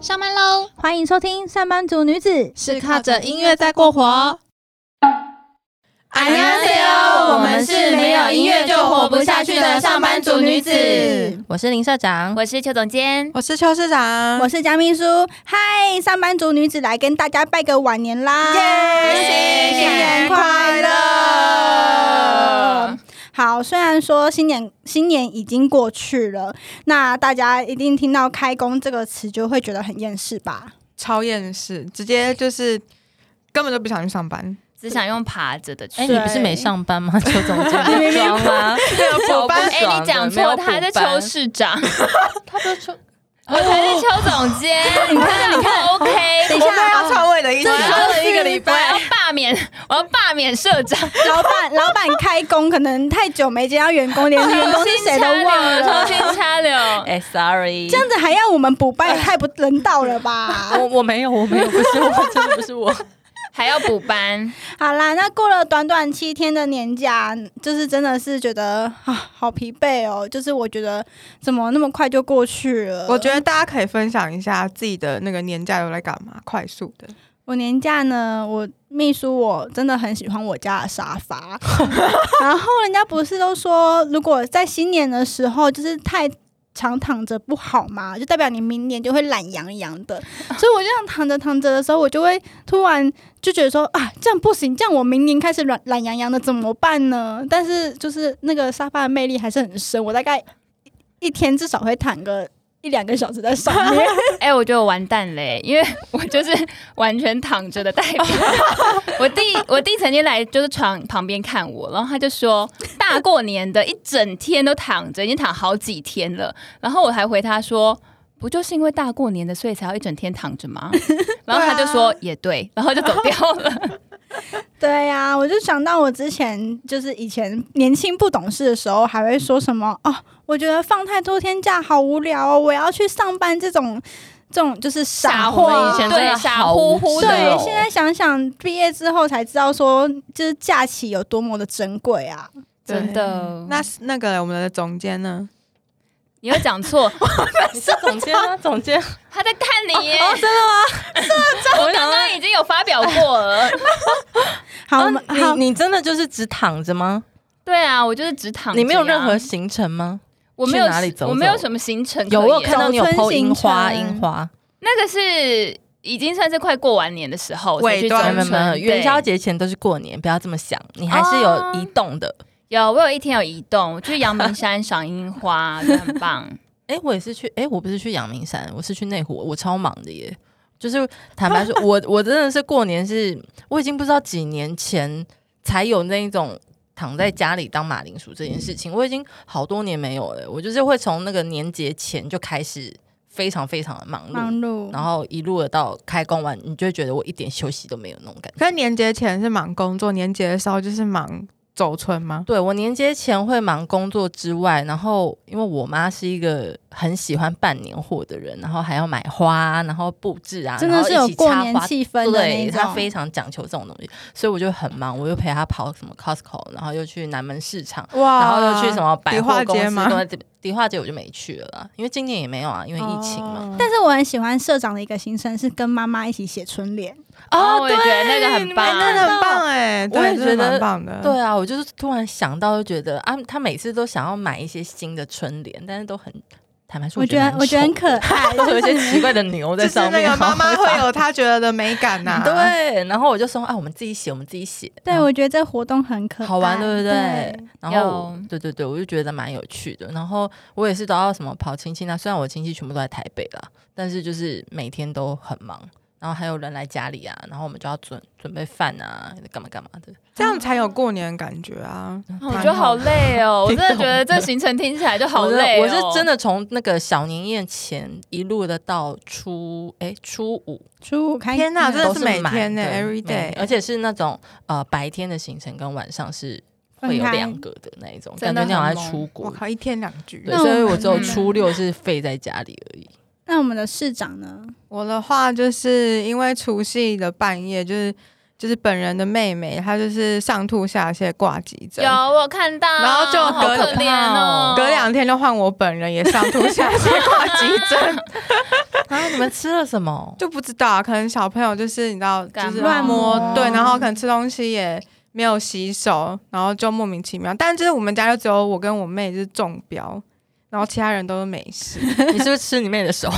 上班喽。欢迎收听上班族女子是靠着音乐在过活。I love you 我们是没有音乐就活不下去的上班族女子。我是林社长。我是邱总监。我是邱市长。我是江秘书。嗨上班族女子来跟大家拜个晚年啦。耶新年快乐。好，虽然说新年新年已经过去了，那大家一定听到“开工”这个词就会觉得很厌世吧？超厌世，直接就是根本就不想去上班。只想用爬着的去。哎、你不是没上班吗？邱总监在装啊，补班哎、你讲错，他还在邱市长，他不是邱，我才是邱总监。你看，你看，OK。等一下我要篡位的意思，这真的是一个礼拜我要。罢免，我要罢免社长，老板，老板开工可能太久没见到员工，连 员工是谁都忘了。重新插柳。哎、s o r r y 这样子还要我们补办，也太不人道了吧？我我没有，我没有，不是我，真的不是我。还要补班，好啦，那过了短短七天的年假，就是真的是觉得啊，好疲惫哦。就是我觉得怎么那么快就过去了？我觉得大家可以分享一下自己的那个年假有来干嘛，快速的。我年假呢，我秘书我真的很喜欢我家的沙发。然后人家不是都说，如果在新年的时候就是太常躺着不好嘛，就代表你明年就会懒洋洋的。所以我就这样躺着躺着的时候，我就会突然就觉得说啊，这样不行，这样我明年开始懒懒洋洋的怎么办呢？但是就是那个沙发的魅力还是很深，我大概一天至少会躺个一两个小时在上面。哎、我觉得我完蛋嘞，因为我就是完全躺着的代表。我弟，我弟曾经来就是床旁边看我，然后他就说，大过年的一整天都躺着，已经躺好几天了。然后我还回他说。不就是因为大过年的，所以才要一整天躺着吗？然后他就说、也对，然后就走掉了。对呀、我就想到我之前就是以前年轻不懂事的时候，还会说什么哦，我觉得放太多天假好无聊哦，我要去上班这种这种就是傻我们话。以前真的对傻乎乎的对，现在想想毕业之后才知道说，就是假期有多么的珍贵啊！真的，那那个我们的总监呢？你又讲错，你是总监吗？总监，他在看你耶！哦，真的吗？我刚刚已经有发表过了。好，你你真的就是只躺着吗？对啊，我就是只躺。你没有任何行程吗？我没有哪里走走我没有什么行程有，我有看到你有走春 PO 樱花，樱花。那个是已经算是快过完年的时候我才去走尾端没有没有没有，春元宵对节前都是过年，不要这么想，你还是有移动的。有，我有一天有移动，我去阳明山赏樱花，真棒。哎、我也是去，哎、我不是去阳明山，我是去内湖，我超忙的耶。就是坦白说，我我真的是过年是，我已经不知道几年前才有那一种躺在家里当马铃薯这件事情，我已经好多年没有了。我就是会从那个年节前就开始非常非常的忙碌，忙碌，然后一路的到开工完，你就会觉得我一点休息都没有那种感觉。可是年节前是忙工作，年节的时候就是忙走春吗？对我年节前会忙工作之外，然后因为我妈是一个很喜欢办年货的人，然后还要买花，然后布置啊，真的是有过年气氛的对她。非常讲求这种东西，所以我就很忙，我又陪她跑什么 Costco，然后又去南门市场，哇然后又去什么百货公司？对迪化街我就没去了啦，因为今年也没有啊，因为疫情嘛。哦但是我很喜欢社长的一个行程是跟妈妈一起写春联，哦我也觉得那个很棒很棒哎，我也觉得蛮棒的。对啊，我就是突然想到，就觉得啊，他每次都想要买一些新的春联，但是都很坦白说，我觉得我觉得很可爱，都 有一些奇怪的牛在就是上面，那个妈妈会有她觉得的美感呐。对，然后我就说啊，我们自己写，我们自己写，对，我觉得这活动很可爱，好玩，对不对？对然后对对对，我就觉得蛮有趣的。然后我也是都要什么跑亲戚那，虽然我亲戚全部都在台北啦，但是就是每天都很忙。然后还有人来家里啊，然后我们就要准准备饭啊，干嘛干嘛的。这样才有过年感觉啊！我觉得好累哦，我真的觉得这行程听起来就好累哦。我是真的从那个小年夜前一路的到初哎初五，初五开天哪，嗯真的是每天呢对，every 每 day，而且是那种呃白天的行程跟晚上是会有两个的那一种，感觉你好像在出国。我靠，一天两局。对，所以我只有嗯初六是废在家里而已。那我们的市长呢？我的话就是因为除夕的半夜，就是就是本人的妹妹，她就是上吐下泻挂急诊有，我看到，然后就好隔可怜哦，隔两天就换我本人也上吐下泻挂急诊，啊，你们吃了什么？就不知道啊，可能小朋友就是你知道，就是乱摸对，然后可能吃东西也没有洗手，然后就莫名其妙。但就是我们家就只有我跟我妹就是中标，然后其他人都是没事。你是不是吃你妹的手？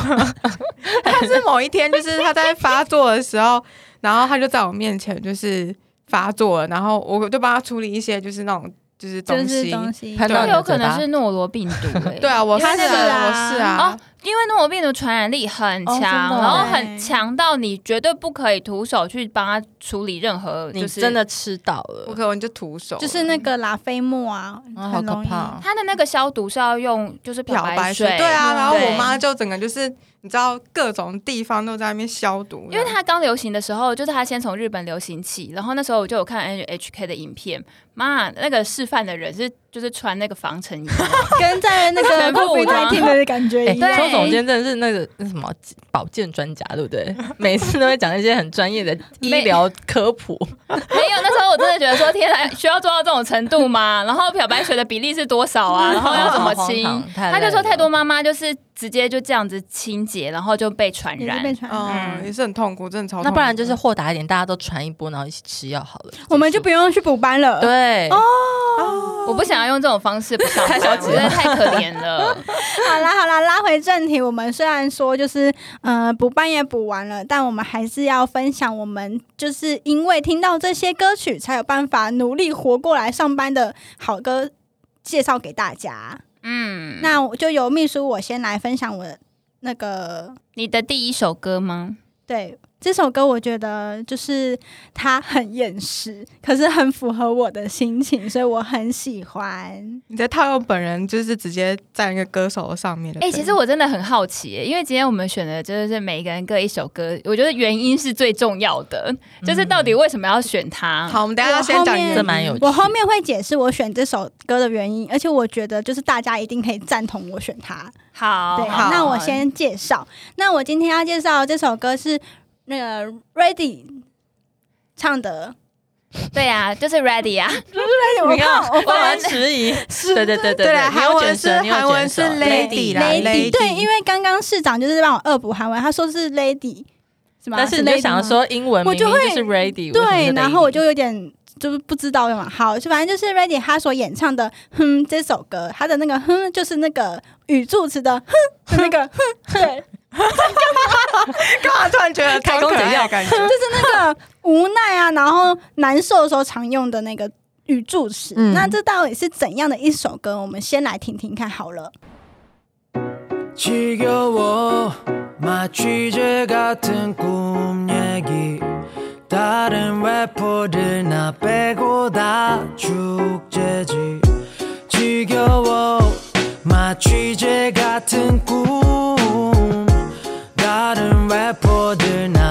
他是某一天，就是他在发作的时候，然后他就在我面前就是发作了，然后我就帮他处理一些就是那种就是东就是西。东西，看到你的那有可能是诺罗病毒、欸，对啊，我是啊我是啊哦，因为诺如病毒传染力很强，然后很强到你绝对不可以徒手去帮他处理任何，你就是真的吃到了，不可能就徒手，就是那个拉菲沫啊，啊好。可怕！他的那个消毒是要用就是漂白白水。对啊，嗯然后我妈就整个就是你知道各种地方都在那边消毒，因为它刚流行的时候，就是它先从日本流行起，然后那时候我就有看 NHK 的影片，妈，那个示范的人是就是穿那个防尘衣，跟在那个 全部武装 nineteen 的感觉哎，一样。对邱总监真的是那个那什么保健专家，对不对？每次都会讲一些很专业的医疗科普。没有，那时候我真的觉得说，天啊，需要做到这种程度吗？然后漂白水的比例是多少啊？然后要怎么清他就说太多妈妈就是直接就这样子清洁，然后就被传染也是被。传染。嗯，嗯也是很痛苦，真的超痛苦。那不然就是豁达一点，大家都传一波，然后一起吃药好了。我们就不用去补班了。对哦我不想要用这种方式不上班，太消极我觉得太可怜了。好啦好啦，拉回正题，我们虽然说就是呃补班也补完了，但我们还是要分享我们就是因为听到这些歌曲，才有办法努力活过来上班的好歌，介绍给大家。嗯，那我就由秘书我先来分享我的那个你的第一首歌吗？对。这首歌我觉得就是它很厌世，可是很符合我的心情，所以我很喜欢。你在套用本人就是直接在那个歌手上面的哎。其实我真的很好奇耶，因为今天我们选的就是每一个人各一首歌，我觉得原因是最重要的，就是到底为什么要选它？好，我们等一下先讲原因这蛮有趣我后面会解释我选这首歌的原因，而且我觉得就是大家一定可以赞同我选它。好，对，好那我先介绍。那我今天要介绍的这首歌是那个 Ready 唱的。对啊，就是 Ready 啊，我你看，看我我蛮发现迟疑。对对对对对韩文是韩文是 lady 啦 Lady 对，因为刚刚市长就是让我恶补韩文，他说是 Lady 是吗？但是你就想吗？说英文，我就会是 ready，对，然后我就有点就是不知道嘛。好，就反正就是 Ready 他所演唱的《哼》这首歌，他的那个“哼”就是那个语助词的“哼”的那个“哼”，对，干嘛突然觉得开工解药感觉？就是那个无奈啊，然后难受的时候常用的那个语助词。嗯那这到底是怎样的一首歌？我们先来听听看好了。 다른 래퍼들 나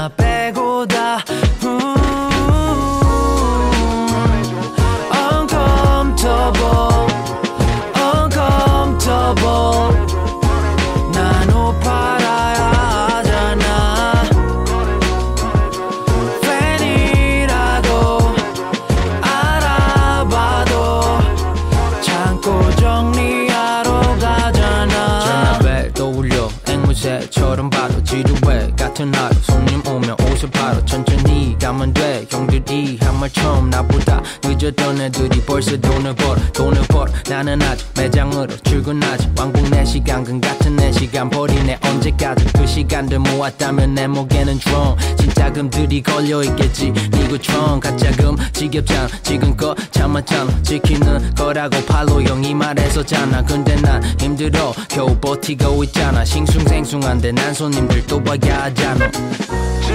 이한 말처럼 나보다 늦었던 애들이 벌써 돈을 벌어 돈을 벌어 나는 아직 매장으로 출근하지 왕복 4시간 근 같은 4시간 버리네. 언제까지 그 시간들 모았다면 내 목에는 드럼 진짜금들이 걸려 있겠지. 니구총 가짜금 지겹잖아. 지금껏 참았잖아 지키는 거라고 팔로 형이 말했었잖아 근데 난 힘들어. 겨우 버티고 있잖아. 싱숭생숭한데 난 손님들 또 봐야 하잖아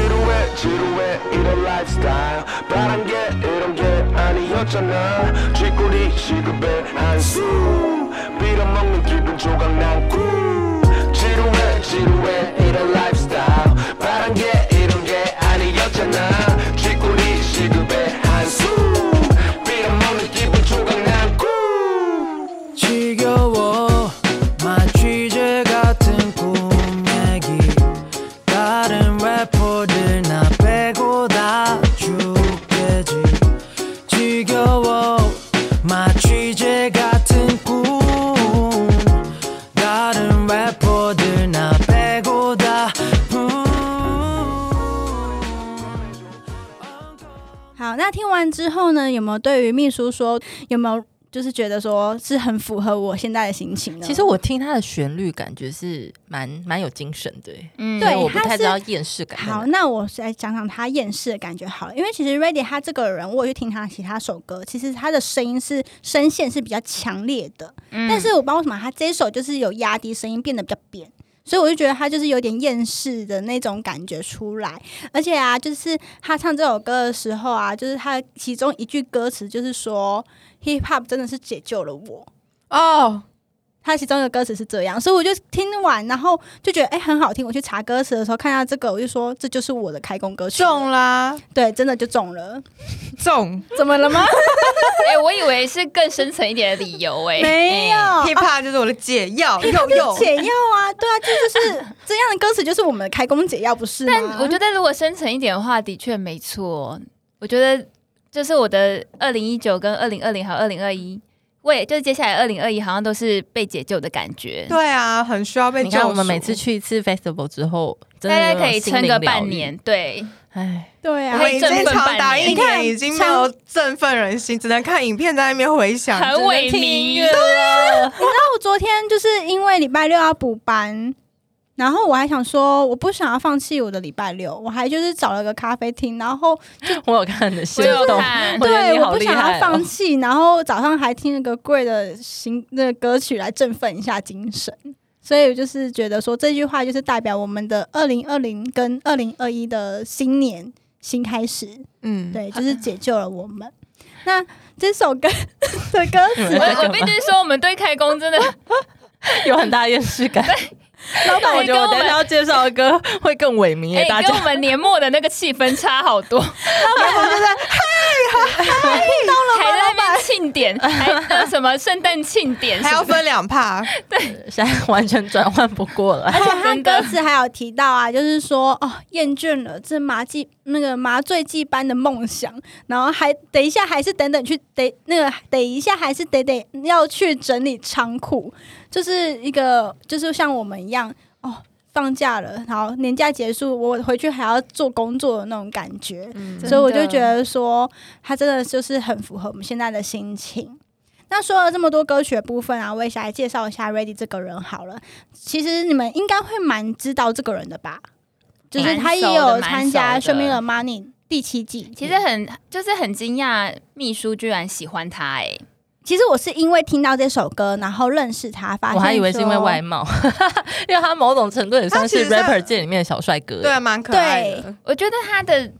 지루해 지루해 이런 스타일 바란 게 이런 게 아니었잖아. 쥐꼬리 시급에 한숨 빌어먹는 기분 조각 난꿈. 지루해 지루해 이런 라 之后呢，有没有对于秘书说有没有就是觉得说是很符合我现在的心情呢？其实我听他的旋律，感觉是蛮蛮有精神的欸，嗯对我不太知道厌世感。好，那我来讲讲他厌世的感觉好了，因为其实 Ready 他这个人，我去听他其他首歌，其实他的声音是声线是比较强烈的，嗯但是我不知道为什么他这一首就是有压低声音，变得比较扁。所以我就觉得他就是有点厌世的那种感觉出来，而且啊，就是他唱这首歌的时候啊，就是他其中一句歌词就是说，hip hop 真的是解救了我。哦，他其中一个歌词是这样，所以我就听完，然后就觉得哎、很好听。我去查歌词的时候看到这个，我就说这就是我的开工歌曲了。中啦，对，真的就中了。中 怎么了吗？哎、我以为是更深层一点的理由、哎，没有哎，hip hop 就是我的解药，又就又解药啊，对啊，这就是这样的歌词，就是我们的开工解药，不是吗？但我觉得如果深层一点的话，的确没错。我觉得就是我的二零一九跟二零二零还有二零二一，喂，就是接下来二零二一好像都是被解救的感觉。对啊，很需要被救。你看，我们每次去一次 festival 之后，真的大家可以撑个。半年，对，哎，对啊我，们已经长达一你看年，已经没有振奋人心，只能看影片在那边回想，很萎靡对。你知道我昨天就是因为礼拜六要补班。然后我还想说，我不想要放弃我的礼拜六，我还就是找了个咖啡厅，然后 我有看的心对，我不想要放弃，然后早上还听了个贵的新那个歌曲来振奋一下精神。所以我就是觉得说这句话就是代表我们的二零二零跟二零二一的新年新开始，嗯，对，就是解救了我们。那这首歌 的歌词，我我必须说，我们对开工真的 有很大厌世感。老板我觉得我等一下要介绍的歌 会更萎靡哎、耶，大跟我。们年末的那个气氛差好多，还在那边庆典，还那什么圣诞庆典，还要分两帕，现在完全转换不过来。而且他歌词还有提到啊，就是说哦，厌倦了这麻醉那个麻醉剂般的梦想，然后还等一下还是等等去得那个等一下还是得得要去整理仓库，就是一个就是像我们一样哦。放假了，然后年假结束，我回去还要做工作的那种感觉，嗯所以我就觉得说，它真的就是很符合我们现在的心情。那说了这么多歌曲的部分啊，我也想来介绍一下 Ready 这个人好了。其实你们应该会蛮知道这个人的吧？就是他也有参加《Show Me the Money》第七季。其实很就是很惊讶，秘书居然喜欢他哎、其实我是因为听到这首歌，然后认识他，发现我还以为是因为外貌，因为他某种程度也算是 rapper 界里面的小帅哥。对，啊，蛮可爱的。我觉得他的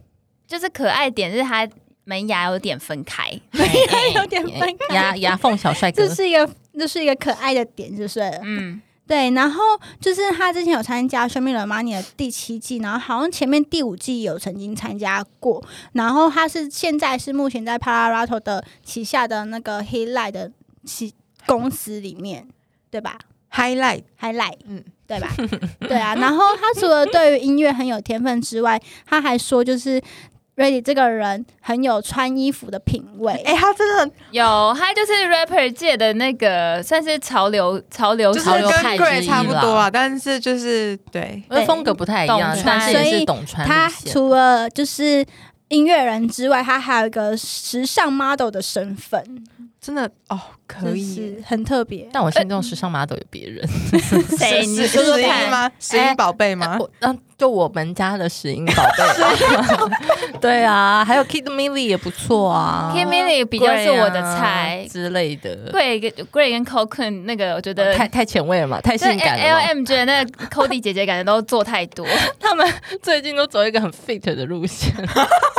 就是可爱点是他门牙有点分开，门牙有点分开牙牙缝小帅哥 这。是一个这是一个可爱的点，就是嗯，对，然后就是他之前有参加《生命了 Money》的第七季，然后好像前面第五季有曾经参加过，然后他是现在是目前在 Pararato 的旗下的那个 Highlight 的旗公司里面，对吧 Highlight，？Highlight，嗯嗯，对吧？对啊，然后他除了对于音乐很有天分之外，他还说就是 Ready 这个人很有穿衣服的品味，哎、他真的有他就是 rapper 界的那个算是潮流潮流就是潮流跟派之 Gray 一差不多啊，但是就是对，因为风格不太一样懂，但是也所以是懂穿他。除了就是音乐人之外，他还有一个时尚 model 的身份，真的哦，可以很特别。但我心中时尚 model 有别人，谁？是你是石英说说看。吗？石英宝贝吗？我嗯，就我们家的石英宝贝，对啊，还有 Kid Millie 也不错啊，Kid Millie 比较是我的菜啊之类的，Gray 跟 Gray 跟 Cocoon 那个，我觉得太太前卫了嘛，太性感了 L。M 觉得那 Cody 姐姐感觉都做太多，他们最近都走一个很 fit 的路线，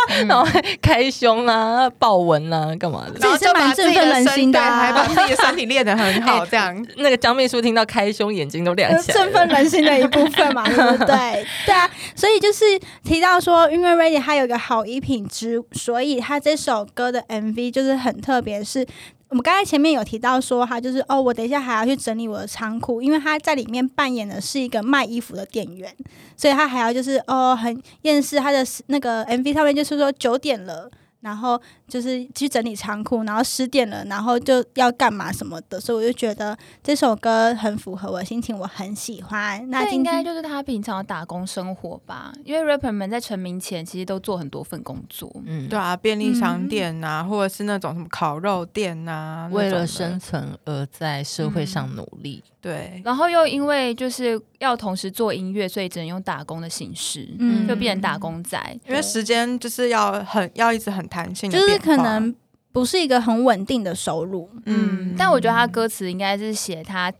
嗯然后开胸啊、豹纹啊，干嘛的？这也是蛮振奋人心的啊把自己的身体练得很好，这样。那个江秘书听到开胸，眼睛都亮起来了。振奋人心的一部分嘛，对 不对？对啊，所以就是提到说，因为 Ready 它有一个好衣品之，所以他这首歌的 MV 就是很特别，是我们刚才前面有提到说，他就是哦，我等一下还要去整理我的仓库，因为他在里面扮演的是一个卖衣服的店员，所以他还要就是哦很厌世，他的那个 MV 上面就是说九点了。然后就是去整理仓库，然后失电了，然后就要干嘛什么的，所以我就觉得这首歌很符合我的心情，我很喜欢。那应该就是他平常的打工生活吧，因为 rapper 们在成名前其实都做很多份工作。嗯，对啊，便利商店呐、或者是那种什么烤肉店呐、为了生存而在社会上努力。对，然后又因为就是要同时做音乐，所以只能用打工的形式，嗯就变成打工仔。因为时间就是要很要一直很弹性的就是，可能不是一个很稳定的收入。嗯，但我觉得他歌词应该是写他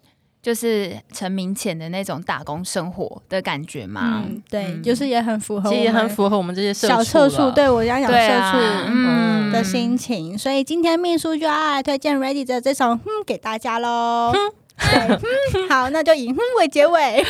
就是成名前的那种打工生活的感觉嘛。嗯，对，嗯就是也很符合，其实也很符合我们这些社小畜社畜，了对我讲小社畜。嗯的心情，所以今天秘书就要来推荐 Ready 的这首《哼》给大家喽。对，哼，好，那就以哼为结尾。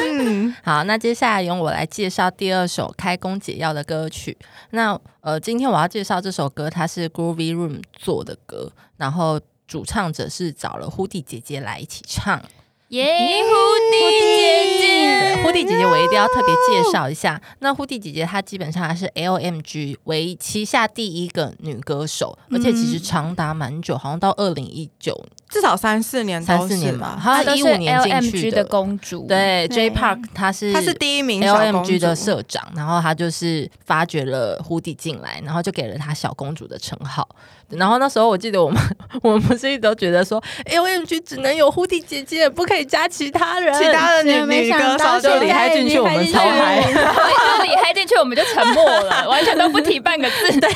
好，那接下来由我来介绍第二首开工解药的歌曲。那呃，今天我要介绍这首歌，它是 Groovy Room 做的歌，然后主唱者是找了呼地姐姐来一起唱。耶，蝴蝶姐姐，对，呼地姐姐我一定要特别介绍一下。那呼地姐姐她基本上还是 LMG 为旗下第一个女歌手，而且其实长达蛮久，好像到二零一九至少三四年三四年吧，她一五年进去 LMG 的公主。对对，J Park 她是她是第一名 LMG 的社长，然后她就是发掘了蝴蝶进来，然后就给了她小公主的称号。然后那时候我记得我们 我们不是一直都觉得说 LMG 只能有胡迪姐姐，不可以加其他人，其他的女女没想歌手就到现在离开进去我们超嗨就是你嗨进去，我们就沉默了，完全都不提半个字。对，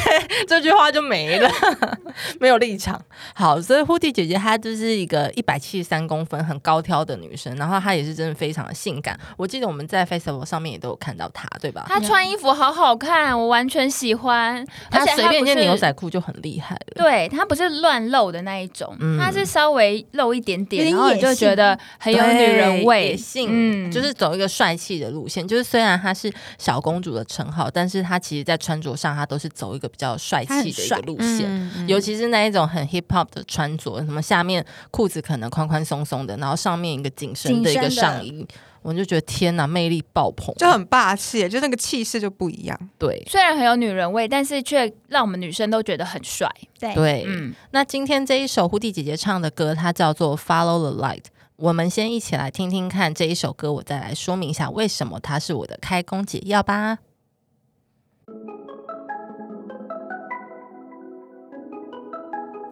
这句话就没了，没有立场。好，所以呼迪姐姐她就是一个一百七十三公分很高挑的女生，然后她也是真的非常的性感。我记得我们在 Facebook 上面也都有看到她，对吧？她穿衣服好好看，我完全喜欢。她随便一件牛仔裤就很厉害了。对，它不是乱露的那一种，嗯。她是稍微露一点点，然后你就觉得很有女人味。野，性，嗯。就是走一个帅气的路线。就是虽然她是小公主的称号，但是她其实在穿着上，她都是走一个比较帅气的一个路线。嗯尤其是那一种很 hip hop 的穿着，什么下面裤子可能宽宽松松的，然后上面一个紧身的一个上衣，我就觉得天呐，魅力爆棚，就很霸气，就那个气势就不一样。对虽然很有女人味，但是却让我们女生都觉得很帅。对，对。嗯，那今天这一首胡迪姐姐唱的歌，它叫做《Follow the Light》。我们先一起来听听看这一首歌，我再来说明一下为什么它是我的开工解药吧。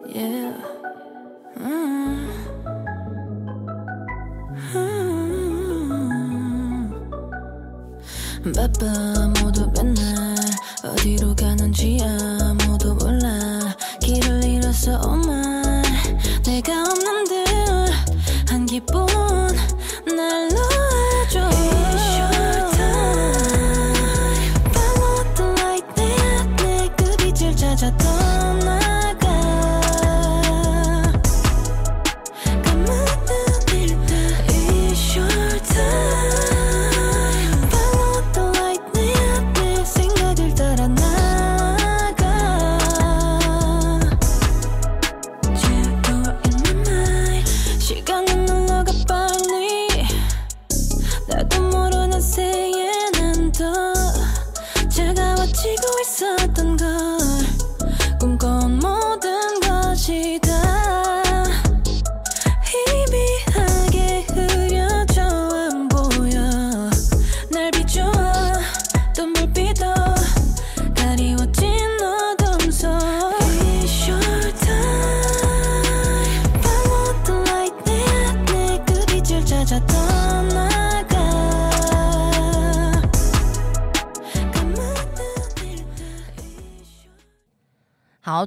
Yeah. 음. 바빠 모두 맨날. 어디로 가는지 아무도 몰라. 길을 my 내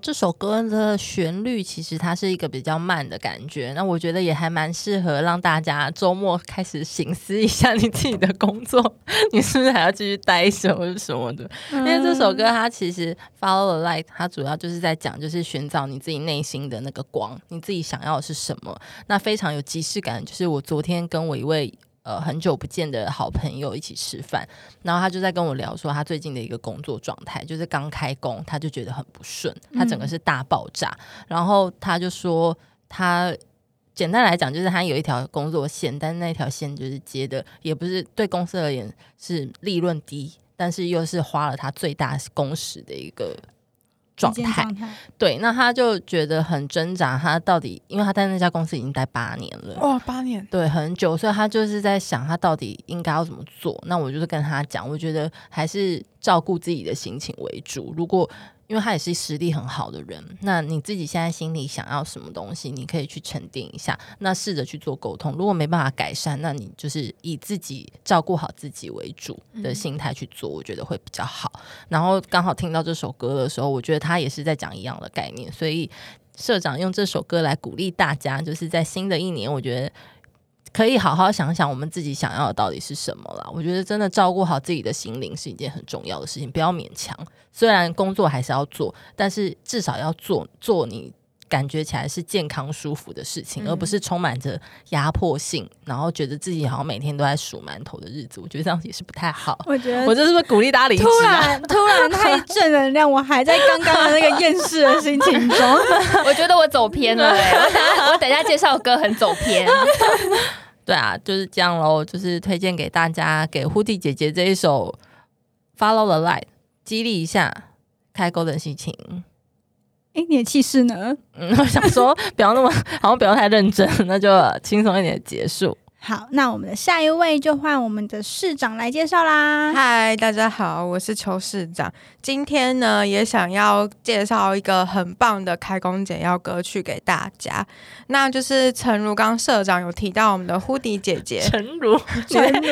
这首歌的旋律其实它是一个比较慢的感觉，那我觉得也还蛮适合让大家周末开始醒思一下你自己的工作，你是不是还要继续待着或者什么的？因为这首歌它其实 Follow the Light，它主要就是在讲就是寻找你自己内心的那个光，你自己想要的是什么。那非常有即视感，就是我昨天跟我一位。呃，很久不见的好朋友一起吃饭，然后他就在跟我聊说他最近的一个工作状态，就是刚开工，他就觉得很不顺，他整个是大爆炸。然后他就说他简单来讲，就是他有一条工作线，但是那条线就是接的也不是对公司而言是利润低，但是又是花了他最大工时的一个状态。对，那他就觉得很挣扎，他到底因为他在那家公司已经待八年了。哇，八年，对，很久，所以他就是在想他到底应该要怎么做。那我就是跟他讲，我觉得还是照顾自己的心情为主。如果因为他也是实力很好的人，那你自己现在心里想要什么东西，你可以去沉淀一下，那试着去做沟通。如果没办法改善，那你就是以自己照顾好自己为主的心态去做，我觉得会比较好。然后刚好听到这首歌的时候，我觉得他也是在讲一样的概念，所以社长用这首歌来鼓励大家，就是在新的一年，我觉得可以好好想想我们自己想要的到底是什么啦。我觉得真的照顾好自己的心灵是一件很重要的事情，不要勉强。虽然工作还是要做，但是至少要做做你。感觉起来是健康舒服的事情，嗯而不是充满着压迫性，然后觉得自己好像每天都在数馒头的日子。我觉得这样也是不太好。我觉得我这是不是鼓励大家离职突啊？然突然 太正能量，我还在刚刚的那个厌世的心情中。我觉得我走偏了、欸，我等下我等下介绍歌很走偏。对啊，就是这样喽，就是推荐给大家，给呼地姐姐这一首《Follow the Light》，激励一下开沟的心情。哎，你的气势呢？嗯，我想说不要那么，好像不要太认真，那就轻松一点结束。好，那我们的下一位就换我们的市长来介绍啦。嗨，大家好，我是邱市长。今天呢，也想要介绍一个很棒的开工简要歌曲给大家。那就是陈如刚刚社长有提到我们的呼迪姐姐，陈如，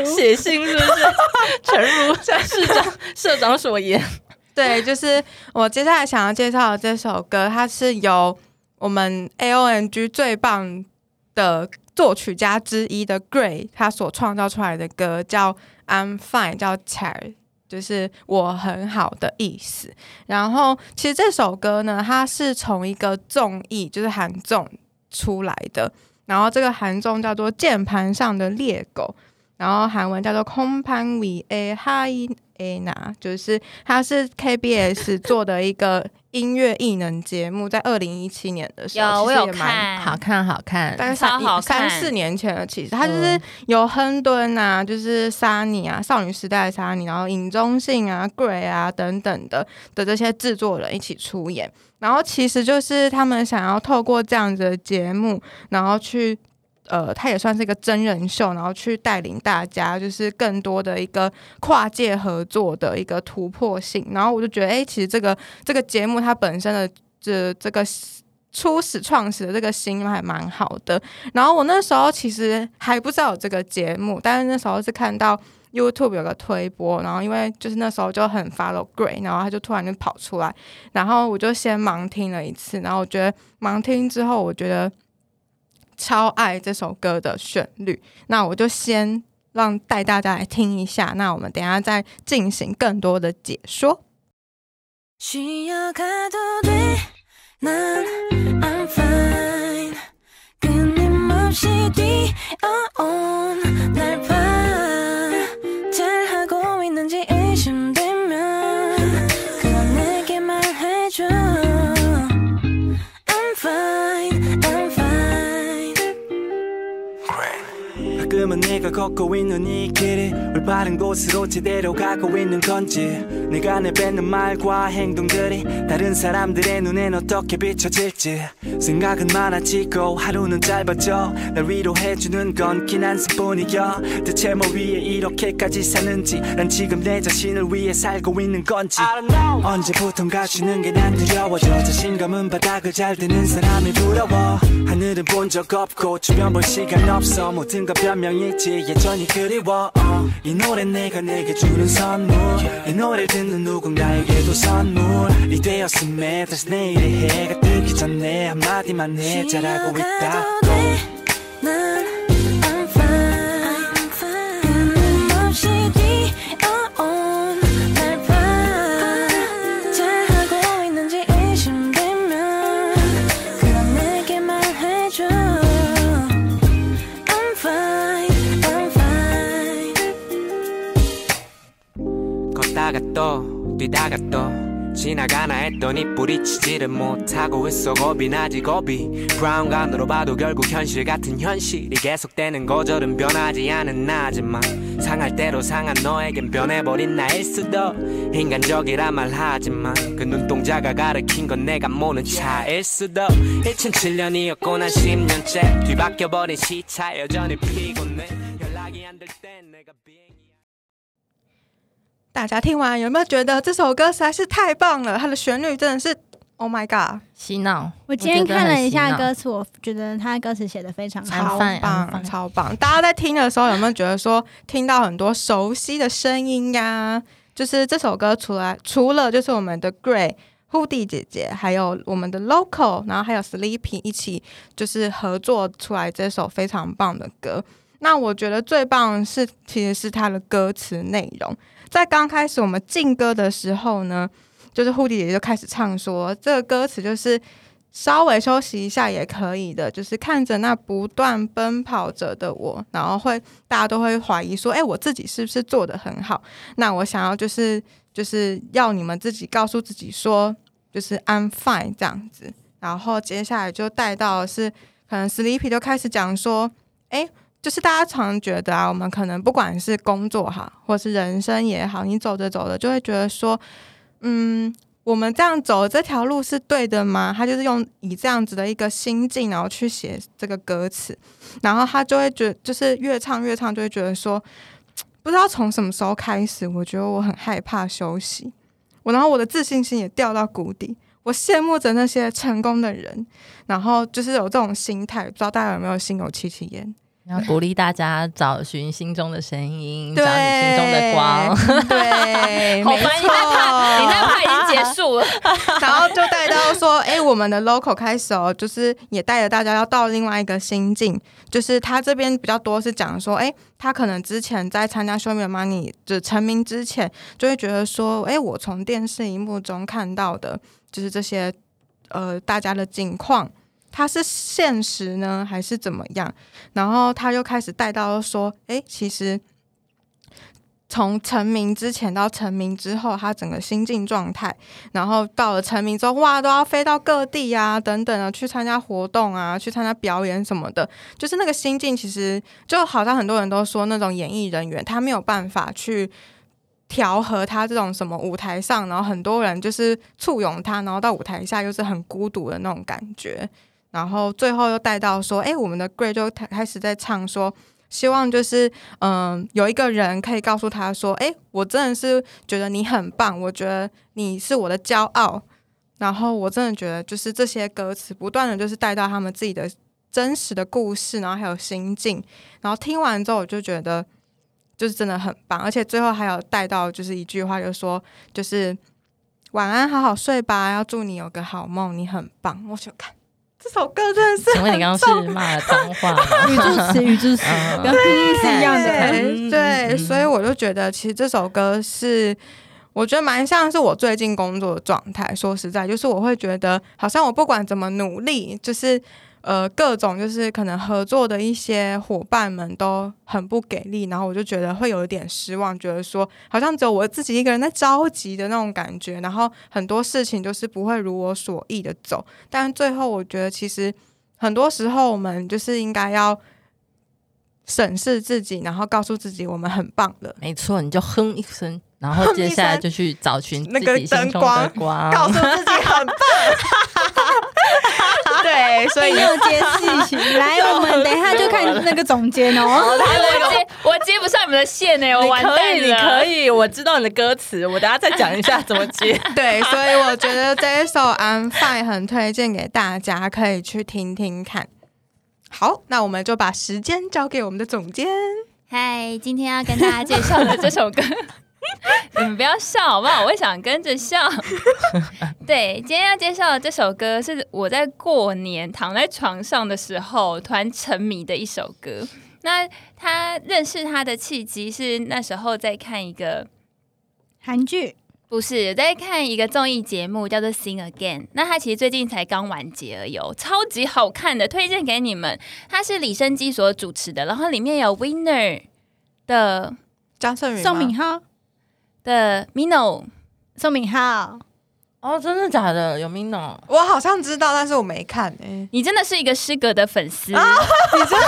写信是不是？陈如市长社长所言，对，就是我接下来想要介绍的这首歌，它是由我们 A O N G 最棒的作曲家之一的 Gray 他所创造出来的歌，叫 I'm Fine，叫 Char。就是我很好的意思。然后，其实这首歌呢，它是从一个综艺，就是韩综出来的。然后这个韩综叫做《键盘上的猎狗》，然后韩文叫做《空盘 V A 哈伊 A 娜》，就是他是 KBS 做的一个音乐艺能节目，在二零一七年的时候，有我有看，好看好看。但是好看三四年前了，其实他就是有亨敦啊，就是沙尼啊，少女时代的沙尼，然后尹中信啊、Gray 啊等等的的这些制作人一起出演，然后其实就是他们想要透过这样子的节目，然后去。呃，它也算是一个真人秀，然后去带领大家，就是更多的一个跨界合作的一个突破性。然后我就觉得，哎、其实这个这个节目它本身的这这个初始创始的这个心还蛮好的。然后我那时候其实还不知道有这个节目，但是那时候是看到 YouTube 有个推播，然后因为就是那时候就很 follow Gray，然后他就突然就跑出来，然后我就先盲听了一次，然后我觉得盲听之后，我觉得超爱这首歌的旋律，那我就先让带大家来听一下，那我们等一下再进行更多的解说。쉬 가끔은 내가 걷고 있는 이 길이 올바른 곳으로 제대로 가고 있는 건지 내가 내뱉는 말과 행동들이 다른 사람들의 눈엔 어떻게 비춰질지 생각은 많아지고 하루는 짧아져 날 위로해주는 건 긴 한숨뿐이여 대체 뭐 위해 이렇게까지 사는지 난 지금 내 자신을 위해 살고 있는 건지 언제부턴가 쉬는 게 난 두려워져 자신감은 바닥을 잘 드는 사람이 부러워 하늘은 본 적 없고 주변 볼 시간 없어 모든 건 변명 이지 예전이 그리워. 어. 이 노래 내가 내게 주는 선물. 이 노래 듣는 누군가에게도 선물이 되었음에 다시 내일의 해가 뜨기 전에 한마디만 해 잘하고 있다 걷다가 또 뛰다가 또 지나가나 했더니 뿌리치지를 못하고 있어. 겁이 나지 겁이. 브라운관으로 봐도 결국 현실 같은 현실이 계속되는 거절은 변하지 않은 나지만 상할 대로 상한 너에겐 변해버린 나일 수도 인간적이라 말하지만 그 눈동자가 가르친 건 내가 모는 차일 수도. 2007년이었고 난 10년째 뒤바뀌어버린 시차 여전히 피곤해. 연락이 안 될 땐 내가 비행기야 大家听完有没有觉得这首歌实在是太棒了？它的旋律真的是，Oh my god，洗脑。我今天看了一下歌歌，词，我觉得他歌词写的非常好。超棒超棒！大家在听的时候有没有觉得说听到很多熟悉的声音呀？就是这首歌除了除了就是我们的 Gray、Hoodie 姐姐，还有我们的 Local，然后还有 Sleepy 一起就是合作出来这首非常棒的歌。那我觉得最棒的是其实是它的歌词内容。在刚开始我们进歌的时候呢，就是 Hoodie 姐就开始唱说，这个歌词就是稍微休息一下也可以的，就是看着那不断奔跑着的我，然后会大家都会怀疑说，哎、我自己是不是做的很好？那我想要就是就是要你们自己告诉自己说，就是 I'm fine 这样子。然后接下来就带到是可能 Sleepy 就开始讲说，哎、就是大家常觉得啊，我们可能不管是工作哈，或是人生也好，你走着走着就会觉得说，嗯，我们这样走这条路是对的吗？他就是用以这样子的一个心境，然后去写这个歌词，然后他就会觉就是越唱越唱，就会觉得说，不知道从什么时候开始，我觉得我很害怕休息，我然后我的自信心也掉到谷底。我羡慕着那些成功的人，然后就是有这种心态，不知道大家有没有心有戚戚焉？要鼓励大家找寻心中的声音，找你心中的光。对，好没烦，你那错趴，你那怕已经结束了。然后就带到说，哎、我们的 local 开始哦，就是也带着大家要到另外一个心境，就是他这边比较多是讲说，哎、他可能之前在参加 Show Me Your Money 就成名之前，就会觉得说，哎、我从电视荧幕中看到的，就是这些呃大家的境况。它是现实呢，还是怎么样？然后他就开始带到说，哎、其实从成名之前到成名之后，他整个心境状态，然后到了成名之后，哇，都要飞到各地啊，等等啊去参加活动啊，去参加表演什么的，就是那个心境，其实就好像很多人都说，那种演艺人员他没有办法去调和他这种什么舞台上，然后很多人就是簇拥他，然后到舞台下又是很孤独的那种感觉，然后最后又带到说，哎，我们的 Gray 就开始在唱说。希望就是，嗯、有一个人可以告诉他说：“哎、我真的是觉得你很棒，我觉得你是我的骄傲。”然后我真的觉得，就是这些歌词不断的就是带到他们自己的真实的故事，然后还有心境。然后听完之后，我就觉得就是真的很棒，而且最后还有带到就是一句话，就说就是晚安，好好睡吧，要祝你有个好梦，你很棒。我就看这首歌真的是请问你刚刚是骂了脏话吗？语助词，语助词，嗯跟拼音是一样的。对所以我就觉得其实这首歌是。我觉得蛮像是我最近工作的状态。说实在，就是我会觉得，好像我不管怎么努力，就是呃各种就是可能合作的一些伙伴们都很不给力，然后我就觉得会有一点失望，觉得说好像只有我自己一个人在着急的那种感觉，然后很多事情就是不会如我所意的走。但最后我觉得，其实很多时候我们就是应该要审视自己，然后告诉自己我们很棒了。没错，你就哼一声，然后接下来就去找寻那个灯光。告诉自己很棒。对，所以没有接戏情，来，我们等一下就看那个总监哦。哎我接我接不上你们的线哎，我完蛋以，你可以，我知道你的歌词，我等下再讲一下怎么接。对，所以我觉得这一首《I'm Fine》很推荐给大家，可以去听听看。好，那我们就把时间交给我们的总监。嗨，今天要跟大家介绍的这首歌，你们不要笑好不好？我也想跟着笑。对，今天要介绍的这首歌是我在过年躺在床上的时候突然沉迷的一首歌。那他认识他的契机是那时候在看一个韩剧不是在看一个综艺节目，叫做《Sing Again》。那他其实最近才刚完结而已哦，超级好看的，推荐给你们。它是李生基所主持的，然后里面有 Winner 的张胜宇，宋敏浩，的 Mino，宋敏浩，哦，真的假的？有 Mino？我好像知道，但是我没看诶。你真的是一个失格的粉丝，你真的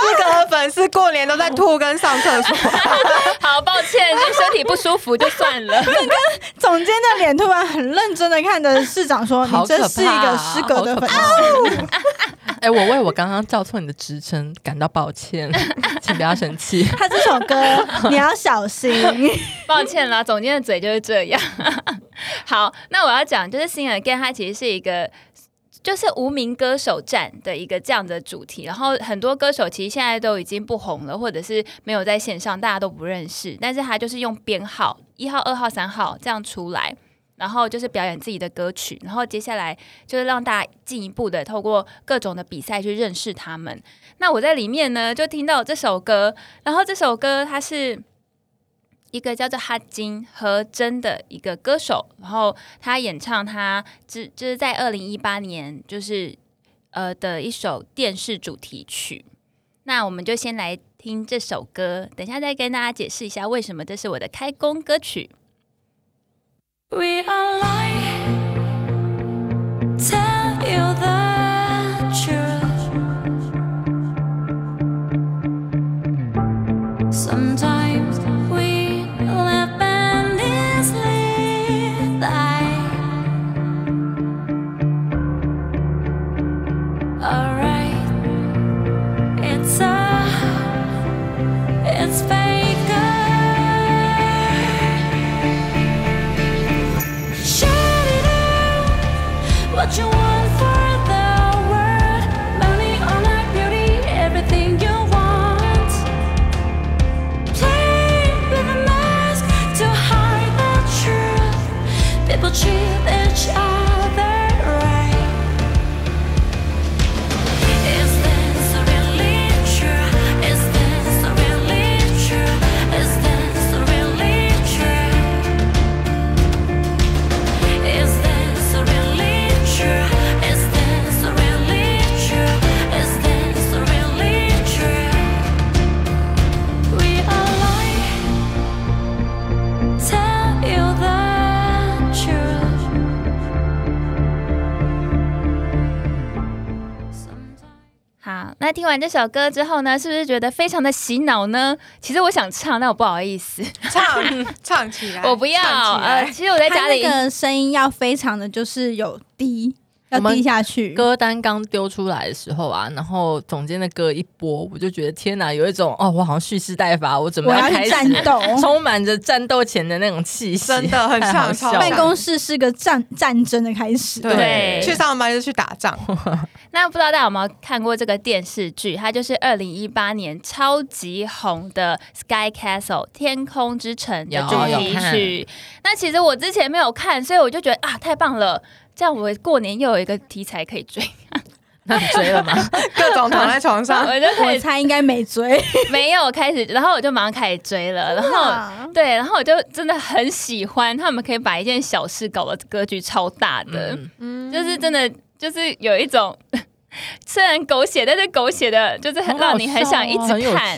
失格的粉丝过年都在吐跟上厕所，好抱歉，就身体不舒服就算了。总监的脸突然很认真的看着市长说：“好可怕你真是一个失格的粉丝。哎、我为我刚刚叫错你的职称感到抱歉，请不要生气。他这首歌你要小心。抱歉啦，总监的嘴就是这样。好，那我要讲就是《Sing Again》，它其实是一个。就是无名歌手战的一个这样的主题，然后很多歌手其实现在都已经不红了，或者是没有在线上，大家都不认识。但是他就是用编号一号、二号、三号这样出来，然后就是表演自己的歌曲，然后接下来就是让大家进一步的透过各种的比赛去认识他们。那我在里面呢，就听到这首歌，然后这首歌它是一个叫做哈金和真的一个歌手，然后他演唱他只就是在二零一八年就是呃的一首电视主题曲。那我们就先来听这首歌，等一下再跟大家解释一下为什么这是我的开工歌曲。We are lying. Tell you the 完这首歌之后呢，是不是觉得非常的洗脑呢？其实我想唱，但我不好意思，唱唱起来，我不要。呃，其实我在家里，个声音要非常的就是有低，要我们低下去。歌单刚丢出来的时候啊，然后总监的歌一播，我就觉得天哪，有一种哦，我好像蓄势待发，我准备我要开始去战斗。充满着战斗前的那种气息，真的很像办公室是个战战争的开始。对去上班就去打仗，那不知道大家有没有看过这个电视剧？它就是二零一八年超级红的《Sky Castle》天空之城的主有题曲。那其实我之前没有看，所以我就觉得啊，太棒了！这样我过年又有一个题材可以追，那你追了吗？各种躺在床上。我就开始我猜应该没追。没有开始，然后我就马上开始追了，然后。对，然后我就真的很喜欢他们可以把一件小事搞得格局超大的，就是真的就是有一种虽然狗血，但是狗血的就是很让你很想一直看。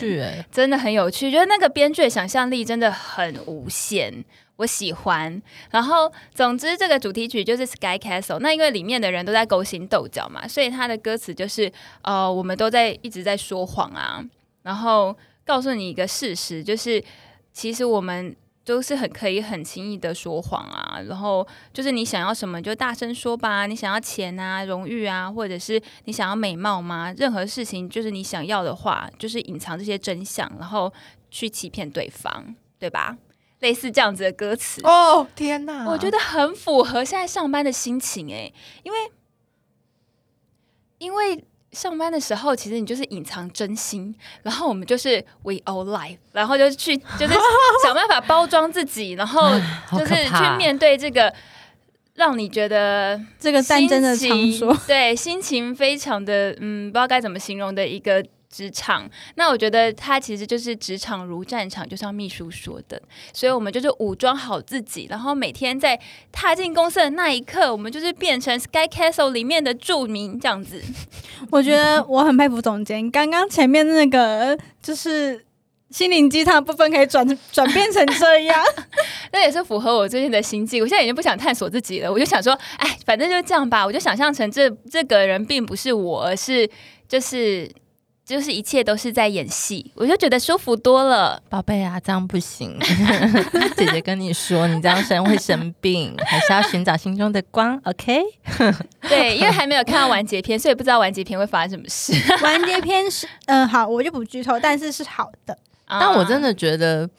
真的很有趣。觉得那个编剧的想象力真的很无限，我喜欢。然后，总之这个主题曲就是 Sky Castle。那因为里面的人都在勾心斗角嘛，所以它的歌词就是呃，我们都在一直在说谎啊，然后告诉你一个事实，就是其实我们。都是很可以很轻易的说谎啊，然后就是你想要什么就大声说吧，你想要钱啊、荣誉啊，或者是你想要美貌吗？任何事情就是你想要的话，就是隐藏这些真相，然后去欺骗对方，对吧？类似这样子的歌词，哦天哪！我觉得很符合现在上班的心情诶、因为因为上班的时候，其实你就是隐藏真心，然后我们就是 we all lie，然后就去就是想办法包装自己，然后就是去面对这个让你觉得这个战争的场心所情，对，心情非常的嗯，不知道该怎么形容的一个职场。那我觉得它其实就是职场如战场，就像秘书说的，所以我们就是武装好自己，然后每天在踏进公司的那一刻，我们就是变成 Sky Castle 里面的住民这样子。我觉得我很佩服总监。刚刚前面那个就是心灵鸡汤部分可以转转变成这样。那也是符合我最近的心境。我现在已经不想探索自己了，我就想说，哎，反正就这样吧。我就想象成这这个人并不是我，而是就是就是一切都是在演戏，我就觉得舒服多了。宝贝啊，这样不行。姐姐跟你说，你这样生会生病，还是要寻找心中的光，OK？对，因为还没有看到完结篇，所以不知道完结篇会发生什么事。完结篇是，嗯，好，我就不剧透，但是是好的。但我真的的觉得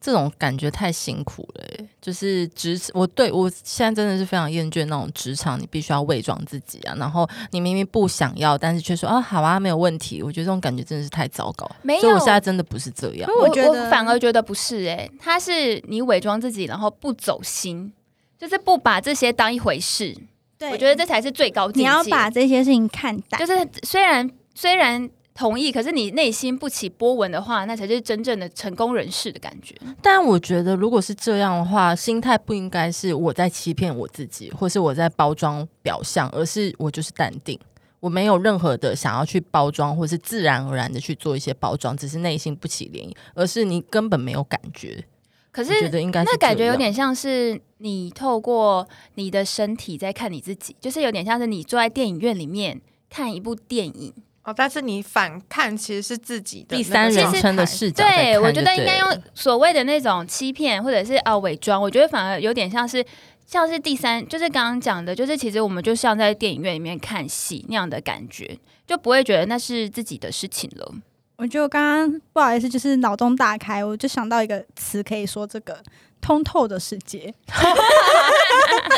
这种感觉太辛苦了欸、就是职，我对我现在真的是非常厌倦那种职场，你必须要伪装自己啊，然后你明明不想要，但是却说啊好啊没有问题，我觉得这种感觉真的是太糟糕。没有所以我现在真的不是这样。我我觉得反而觉得不是哎、他是你伪装自己，然后不走心，就是不把这些当一回事。对，我觉得这才是最高境界。你要把这些事情看淡。就是虽然虽然同意，可是你内心不起波纹的话，那才是真正的成功人士的感觉。但我觉得如果是这样的话，心态不应该是我在欺骗我自己，或是我在包装表象，而是我就是淡定。我没有任何的想要去包装，或是自然而然的去做一些包装，只是内心不起涟漪，而是你根本没有感觉。可是觉是得应该是那感觉有点像是你透过你的身体在看你自己，就是有点像是你坐在电影院里面看一部电影。哦，但是你反看其实是自己的第三人称的视角对，我觉得应该用所谓的那种欺骗或者是啊伪装，我觉得反而有点像是像是第三，就是刚刚讲的，就是其实我们就像在电影院里面看戏那样的感觉，就不会觉得那是自己的事情了。我就刚刚不好意思，就是脑洞大开，我就想到一个词可以说这个通透的世界。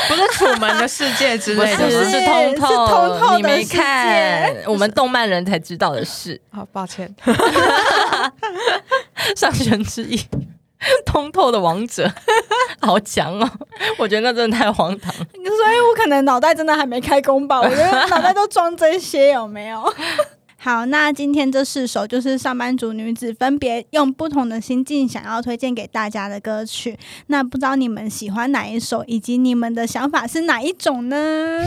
不是楚门的世界之不类的吗，是通透，是通透的你没世界看，我们动漫人才知道的事。好抱歉，上弦之一，通透的王者，好强哦！我觉得那真的太荒唐了。所以我可能脑袋真的还没开工吧，我觉得脑袋都装这些，有没有？好，那今天这四首就是上班族女子分别用不同的心境想要推荐给大家的歌曲。那不知道你们喜欢哪一首，以及你们的想法是哪一种呢？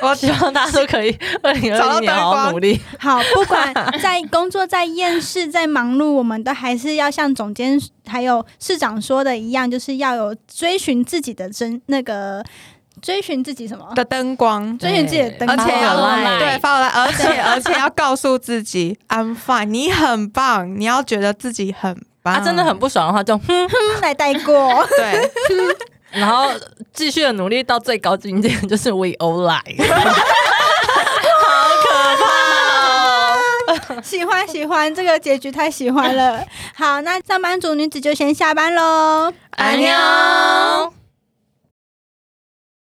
我希望大家都可以二零二一年好好努力。好，不管在工作、在厌世、在忙碌，我们都还是要像总监还有市长说的一样，就是要有追寻自己的真那个追寻自己什么？的灯光，追寻自己的灯光，而且要对发来，而且 而且要告诉自己 I'm fine，你很棒，你要觉得自己很棒，他真的很不爽的话，就 哼，哼来带过。对，然后继续的努力到最高境界，就是 We all lie。喜欢喜欢，这个结局太喜欢了。好，那上班族女子就先下班喽，安妞。